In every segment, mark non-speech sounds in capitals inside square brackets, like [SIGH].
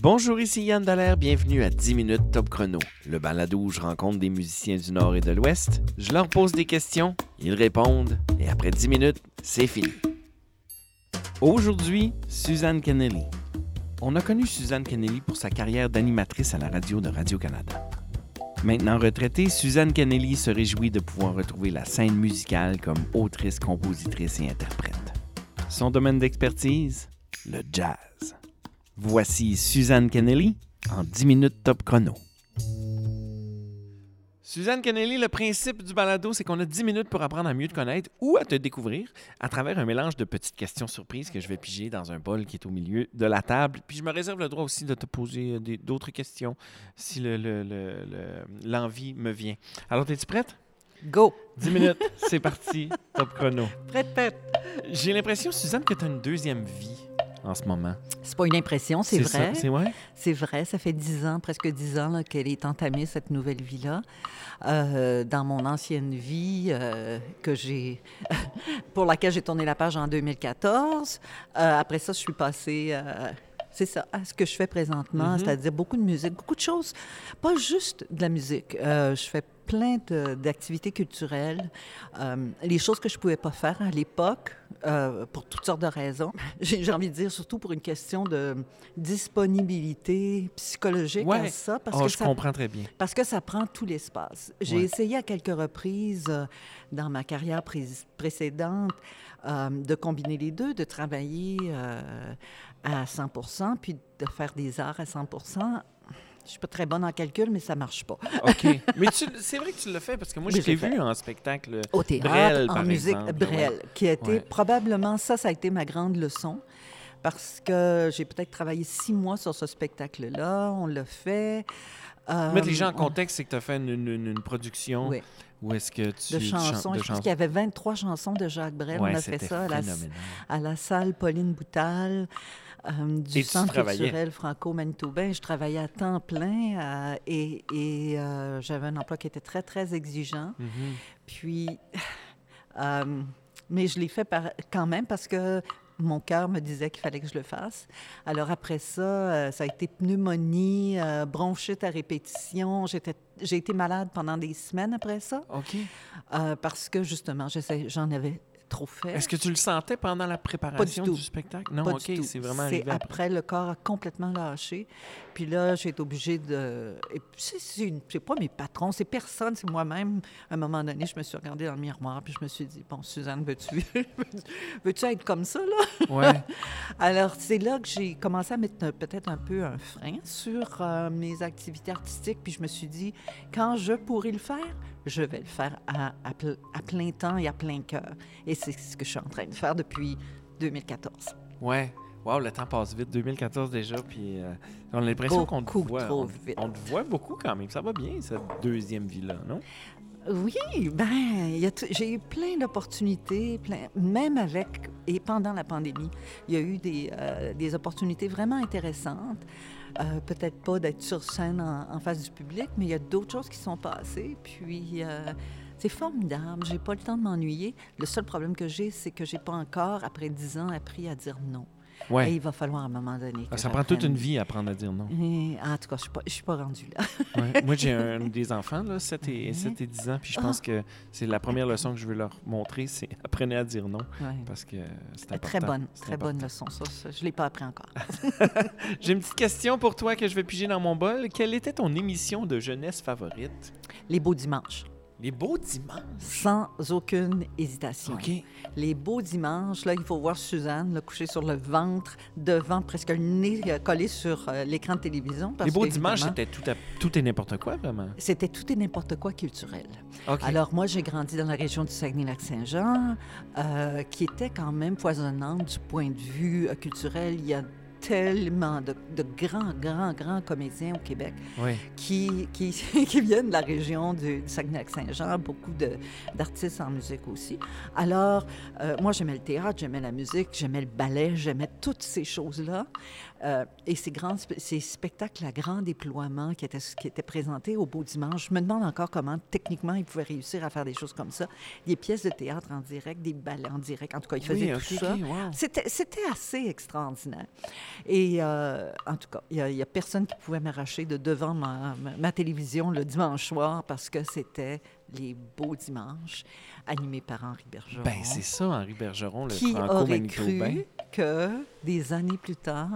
Bonjour, ici Yann Dallaire, bienvenue à 10 minutes Top Chrono, le balado où je rencontre des musiciens du Nord et de l'Ouest, je leur pose des questions, ils répondent, et après 10 minutes, c'est fini. Aujourd'hui, Suzanne Kennelly. On a connu Suzanne Kennelly pour sa carrière d'animatrice à la radio de Radio-Canada. Maintenant retraitée, Suzanne Kennelly se réjouit de pouvoir retrouver la scène musicale comme autrice, compositrice et interprète. Son domaine d'expertise, le jazz. Voici Suzanne Kennelly en 10 minutes top chrono. Suzanne Kennelly, le principe du balado, c'est qu'on a 10 minutes pour apprendre à mieux te connaître ou à te découvrir à travers un mélange de petites questions surprises que je vais piger dans un bol qui est au milieu de la table. Puis je me réserve le droit aussi de te poser euh, d'autres questions si le- le- le- le- l'envie me vient. Alors, es-tu prête? Go! 10 minutes, c'est parti, top chrono. [LAUGHS] Prête, prête. J'ai l'impression, Suzanne, que tu as une deuxième vie en ce moment. C'est pas une impression, c'est vrai. C'est vrai? C'est vrai, ça fait dix ans, presque dix ans qu'elle est entamée, cette nouvelle vie-là. Euh, dans mon ancienne vie, euh, que j'ai, [LAUGHS] pour laquelle j'ai tourné la page en 2014. Euh, après ça, je suis passée, c'est ça, à ce que je fais présentement, Mhm. c'est-à-dire beaucoup de musique, beaucoup de choses, pas juste de la musique. Euh, je fais plein d'activités culturelles, euh, les choses que je pouvais pas faire à l'époque, euh, pour toutes sortes de raisons. [LAUGHS] J'ai envie de dire, surtout pour une question de disponibilité psychologique à Ouais. ça, parce Oh, que je ça comprends très bien. parce que ça prend tout l'espace. J'ai Ouais. essayé à quelques reprises euh, dans ma carrière pré- précédente de combiner les deux, de travailler à 100 puis de faire des arts à 100 Je suis pas très bonne en calcul, mais ça marche pas. OK. [LAUGHS] Mais c'est vrai que tu l'as fait parce que moi, Mais je t'ai vu en spectacle. Au théâtre, Brel, en par musique, exemple, Brel, ouais. qui a été Ouais. probablement, ça, ça a été ma grande leçon. Parce que j'ai peut-être travaillé six mois sur ce spectacle-là, on l'a fait. Pour mettre les gens en Euh, contexte, c'est que tu as fait une, une- une production Oui. où est-ce que tu de chan- chansons. de Je pense qu'il y avait 23 chansons de Jacques Brel. Ouais, on a fait ça à la, à la salle Pauline Boutal euh, du Et Centre culturel franco-manitobain. Je travaillais à temps plein euh, et, et, euh, j'avais un emploi qui était très, très exigeant. Mhm. Puis, mais je l'ai fait par- quand même parce que mon cœur me disait qu'il fallait que je le fasse. Alors après ça, ça a été pneumonie, bronchite à répétition. J'étais, j'ai été malade pendant des semaines après ça OK. parce que justement, j'en avais trop fait. Est-ce que tu le sentais pendant la préparation tout. spectacle? Non, Pas OK, du c'est vraiment arrivé après. après. le corps a complètement lâché. Puis là, j'ai été obligée de... Et c'est- pas mes patrons, c'est personne, c'est moi-même. À un moment donné, je me suis regardée dans le miroir, puis je me suis dit, bon, Suzanne, veux-tu [LAUGHS] veux-tu être comme ça, là? Ouais. [LAUGHS] Alors, c'est là que j'ai commencé à mettre peut-être un peu un frein sur euh, mes activités artistiques. Puis je me suis dit, quand je pourrai le faire, je vais le faire à, à ple- à plein temps et à plein cœur. Et c'est ce que je suis en train de faire depuis 2014. Ouais. Wow, le temps passe vite. 2014 déjà, puis euh, on a l'impression qu'on te voit. trop on, vite. on te voit beaucoup quand même. Ça va bien, cette deuxième vie-là, non? Oui, ben, j'ai eu plein d'opportunités, plein, même avec et pendant la pandémie, il y a eu des, euh, des opportunités vraiment intéressantes. Euh, Peut-être pas d'être sur scène en, face du public, mais il y a d'autres choses qui sont passées. Puis euh, c'est formidable. J'ai pas le temps de m'ennuyer. Le seul problème que j'ai, c'est que j'ai pas encore, après dix ans, appris à dire non. Et Ouais. il va falloir à un moment donné. que Ah, ça prend toute une vie à apprendre à dire non. Et, en tout cas, je suis pas, pas rendue là. Ouais. [LAUGHS] Moi, j'ai un des enfants, là, 7 et, Ouais. 7 et 10 ans, puis je Ah. pense que c'est la première leçon que je veux leur montrer, c'est [LAUGHS] apprenez à dire non, Ouais. parce que c'est important. Très bonne, très bonne leçon. Ça, ça, je l'ai pas appris encore. [LAUGHS] J'ai une petite question pour toi que je vais piger dans mon bol. Quelle était ton émission de jeunesse favorite? Les beaux dimanches. Les beaux dimanches. sans aucune hésitation. OK. Les beaux dimanches, là, il faut voir Suzanne là, couchée sur le ventre, devant, presque le nez euh, collé sur euh, l'écran de télévision. parce Les beaux que, dimanches, c'était tout, à- tout et n'importe quoi, vraiment. C'était tout et n'importe quoi culturel. OK. Alors, moi, j'ai grandi dans la région du Saguenay-Lac-Saint-Jean, euh, qui était quand même foisonnante du point de vue euh, culturel. Il y a tellement de, de grands, grands, grands comédiens au Québec oui. qui, qui, [LAUGHS] qui viennent de la région du, du Saguenay-Lac-Saint-Jean, beaucoup d'artistes en musique aussi. Alors, euh, moi, j'aimais le théâtre, j'aimais la musique, j'aimais le ballet, j'aimais toutes ces choses-là. Euh, et ces, grands, ces spectacles à grand déploiement qui étaient, qui étaient présentés au Beau Dimanche, je me demande encore comment, techniquement, ils pouvaient réussir à faire des choses comme ça. Des pièces de théâtre en direct, des ballets en direct. En tout cas, ils faisaient Oui, tout ça. Wow. C'était assez extraordinaire. Et euh, en tout cas, il n'y a, personne qui pouvait m'arracher de devant ma, ma- ma télévision le dimanche soir parce que c'était les beaux dimanches animés par Henri Bergeron. Ben, c'est ça, Henri Bergeron, le Qui aurait cru que des années plus tard,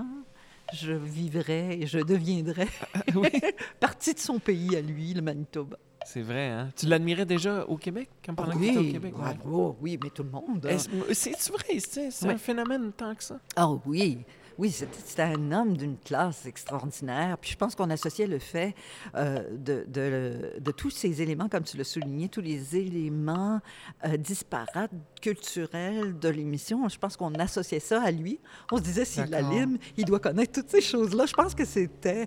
je vivrais et je deviendrais [LAUGHS] oui, [LAUGHS] partie de son pays à lui, le Manitoba. c'est vrai, hein? Tu l'admirais déjà au Québec, quand pendant que tu étais au Québec? ah, ouais. oh, oui, mais tout le monde. hein. C'est-tu vrai? C'est c'est Ouais. un phénomène tant que ça? Ah oui, oui, c'était un homme d'une classe extraordinaire. Puis je pense qu'on associait le fait euh, de, de- de tous ces éléments, comme tu l'as souligné, tous les éléments euh, disparates, culturels de l'émission. Je pense qu'on associait ça à lui. On se disait, s'il D'accord. l'anime, il doit connaître toutes ces choses-là. Je pense que c'était...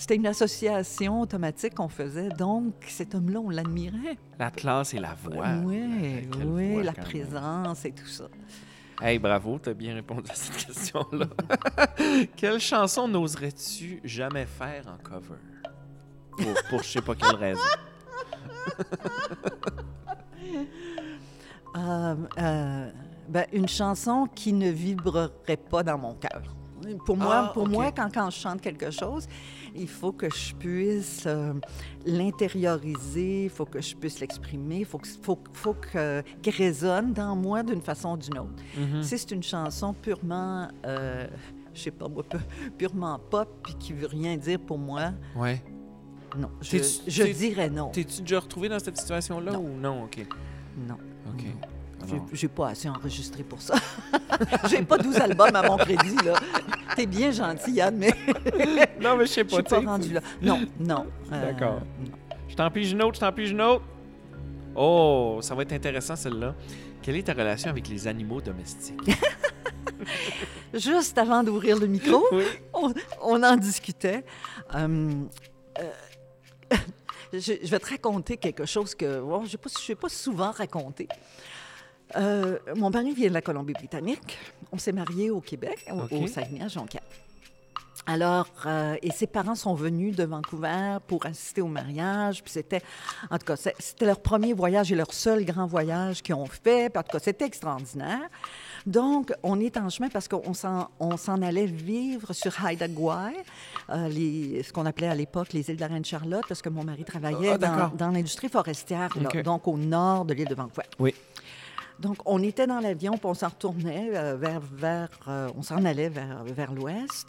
C'était une association automatique qu'on faisait, donc cet homme-là, on l'admirait. La classe et la voix. oui, oui, la présence et tout ça. Hey, bravo, t'as bien répondu à cette [LAUGHS] question-là. quelle chanson n'oserais-tu jamais faire en cover? Pour, pour je sais pas quelle raison. [LAUGHS] Euh, euh, ben, une chanson qui ne vibrerait pas dans mon cœur. Pour moi, Ah, pour moi quand, quand je chante quelque chose, il faut que je puisse euh, l'intérioriser, il faut que je puisse l'exprimer, il faut, faut, faut que, qu'il résonne dans moi d'une façon ou d'une autre. Mhm. Si c'est une chanson purement, euh, je sais pas moi, pu- purement pop puis qui veut rien dire pour moi, Ouais. non. Je, dirais non. T'es-tu déjà retrouvé dans cette situation-là ou non? OK. Non. OK. J'ai pas assez enregistré pour ça. [LAUGHS] [LAUGHS] J'ai pas 12 albums à mon crédit, là. T'es bien gentil, Yann, mais [LAUGHS] Non, mais je sais je pas. suis pas rendu là. Non, non. euh, D'accord. Je t'en pige une autre, je t'en pige une autre. Oh, ça va être intéressant celle-là. Quelle est ta relation avec les animaux domestiques? [LAUGHS] Juste avant d'ouvrir le micro, oui. on, on en discutait. Euh, euh, je, je vais te raconter quelque chose que bon, je n'ai pas, pas souvent raconté. Euh, mon mari vient de la Colombie-Britannique. On s'est mariés au Québec, au, OK. au Saguenay, à Jonquière. Alors, euh, et ses parents sont venus de Vancouver pour assister au mariage. Puis c'était, en tout cas, c'était leur premier voyage et leur seul grand voyage qu'ils ont fait. Puis en tout cas, c'était extraordinaire. Donc, on est en chemin parce qu'on s'en, on s'en allait vivre sur Haida Gwaii, euh, les- ce qu'on appelait à l'époque les îles de la Reine-Charlotte, parce que mon mari travaillait Ah, dans, l'industrie forestière, là, donc au nord de l'île de Vancouver. Oui. Donc, on était dans l'avion, puis on s'en retournait euh, vers, vers euh, on s'en allait vers, vers l'ouest.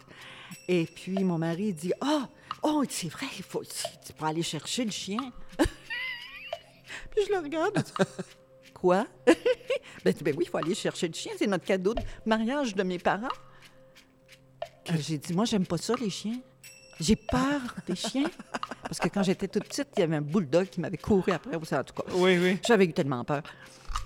Et puis, mon mari dit, ah, oh, c'est vrai, il faut, tu peux aller chercher le chien. [LAUGHS] puis je le regarde. Quoi? [LAUGHS] ben, ben oui, il faut aller chercher le chien. C'est notre cadeau de mariage de mes parents. J'ai dit, moi, j'aime pas ça, les chiens. J'ai peur des chiens. Parce que quand j'étais toute petite, il y avait un bulldog qui m'avait couru après. ou ça, En tout cas, Oui, oui. j'avais eu tellement peur.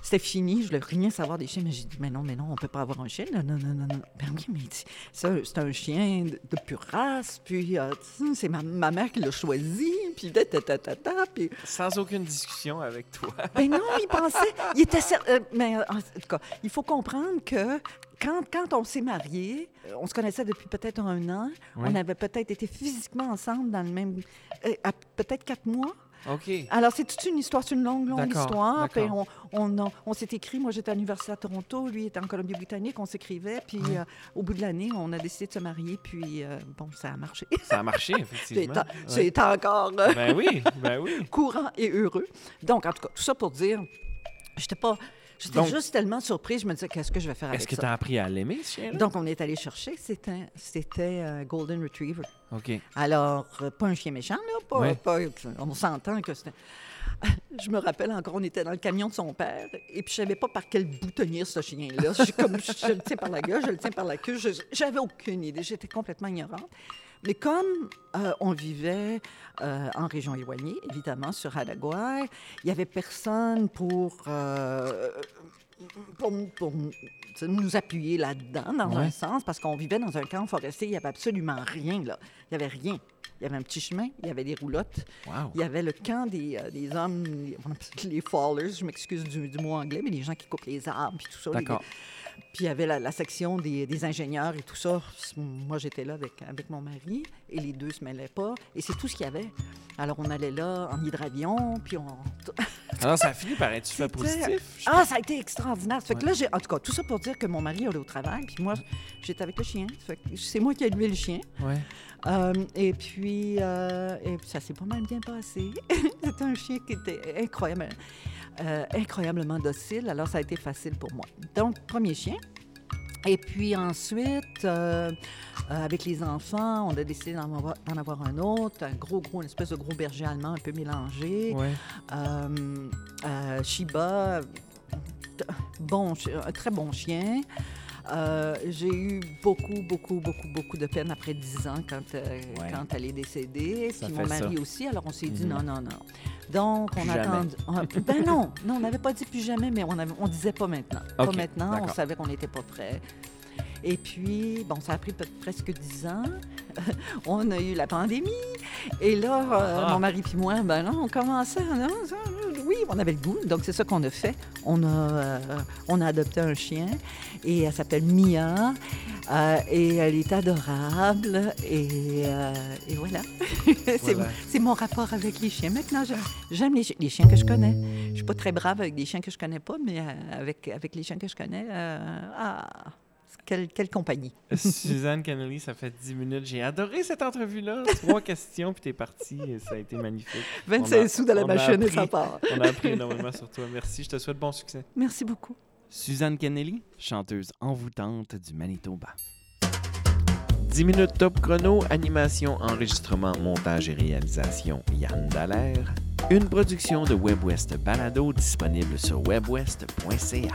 C'était fini, je voulais rien savoir des chiens, mais j'ai dit, mais non, mais non, on peut pas avoir un chien. Non, non, non, non. non. Ben oui, mais il dit, ça, c'est un chien de, de pure race, puis euh, c'est ma, ma mère qui l'a choisi, puis ta, ta, ta, puis... Sans aucune discussion avec toi. Ben non, il pensait, il était euh, mais en tout cas, il faut comprendre que quand, quand on s'est mariés, euh, on se connaissait depuis peut-être un an, Oui. on avait peut-être été physiquement ensemble dans le même... euh, à peut-être quatre mois. OK. Alors, c'est toute une histoire, c'est une longue, longue histoire. Puis on, on, s'est écrit, moi j'étais à l'Université à Toronto, lui était en Colombie-Britannique, on s'écrivait, puis euh, au bout de l'année, on a décidé de se marier, puis euh, bon, ça a marché. [LAUGHS] Ça a marché, effectivement. en- C'est encore Ben oui, ben oui. [LAUGHS] courant et heureux. Donc, en tout cas, tout ça pour dire, j'étais pas... J'étais Donc- juste tellement surprise, je me disais, qu'est-ce que je vais faire Est-ce avec que tu ça? as appris à l'aimer, ce chien-là? Donc, on est allé chercher, c'était c'était un Golden Retriever. OK. Alors, euh, pas un chien méchant, là, pas, Ouais. pas- on s'entend que c'était... [LAUGHS] Je me rappelle encore, on était dans le camion de son père, et puis je savais pas par quel bout tenir ce chien-là. Je, suis comme, je, je le tiens par la gueule, je le tiens par la queue, je- j'avais aucune idée, j'étais complètement ignorante. Mais comme euh, on vivait euh, en région éloignée, évidemment, sur Hadaguay, il y avait personne pour... euh, pour, pour nous appuyer là-dedans, dans Ouais. un sens, parce qu'on vivait dans un camp forestier, il n'y avait absolument rien, là. Il n'y avait rien. Il y avait un petit chemin, il y avait des roulottes, Wow. il y avait le camp des, euh, des hommes, les fallers, je m'excuse du, du mot anglais, mais les gens qui coupent les arbres, puis tout ça. Puis il y avait la, la section des, des ingénieurs et tout ça. Moi, j'étais là avec, avec mon mari et les deux se mêlaient pas. Et c'est tout ce qu'il y avait. Alors, on allait là en hydravion, puis on... [LAUGHS] Alors, ça a fini par être super positif. Ah, ça a été extraordinaire. Que là, j'ai, en tout cas, tout ça pour dire que mon mari allait au travail, puis moi, j'étais avec le chien. Ça fait que c'est moi qui ai élevé le chien. Ouais. Euh, et, puis, euh, et puis, ça s'est pas mal bien passé. [LAUGHS] C'était un chien qui était incroyable, euh, incroyablement docile, alors ça a été facile pour moi. Donc, premier chien. Et puis ensuite, euh, euh, avec les enfants, on a décidé d'en avoir, un autre, un gros, gros, une espèce de gros berger allemand un peu mélangé. Ouais. Shiba, bon, un très bon chien. Euh, j'ai eu beaucoup, beaucoup, beaucoup, beaucoup de peine après 10 ans quand, euh, Ouais. quand elle est décédée. Ça Puis mon mari ça. aussi. Alors on s'est dit Mhm. non, non, non. Donc on Plus a jamais. attendu. Ah, ben non, non, on n'avait pas dit plus jamais, mais on, on disait pas maintenant. Pas maintenant, on savait qu'on n'était pas prêt. Et puis, bon, ça a pris presque 10 ans. [LAUGHS] on a eu la pandémie. Et là, euh, Ah. mon mari puis moi, ben non, on commençait. non, oui, on avait le goût. Donc, c'est ça qu'on a fait. On a, euh, on a adopté un chien et elle s'appelle Mia. Euh, et elle est adorable. Et, euh, et voilà. [LAUGHS] c'est, Voilà. mon rapport avec les chiens. Maintenant, j'aime, les, chi- les chiens que je connais. Je suis pas très brave avec des chiens que je connais pas, mais avec, avec les chiens que je connais, ah, quelle, quelle compagnie? Suzanne Kennelly, ça fait 10 minutes. J'ai adoré cette entrevue-là. Trois [LAUGHS] questions, puis t'es parti. et Ça a été magnifique. 25 a- sous de la machine et ça part. [LAUGHS] On a appris énormément sur toi. Merci. Je te souhaite bon succès. Merci beaucoup. Suzanne Kennelly, chanteuse envoûtante du Manitoba. 10 minutes top chrono, animation, enregistrement, montage et réalisation, Yann Dallaire. Une production de WebWest Balado disponible sur webwest.ca.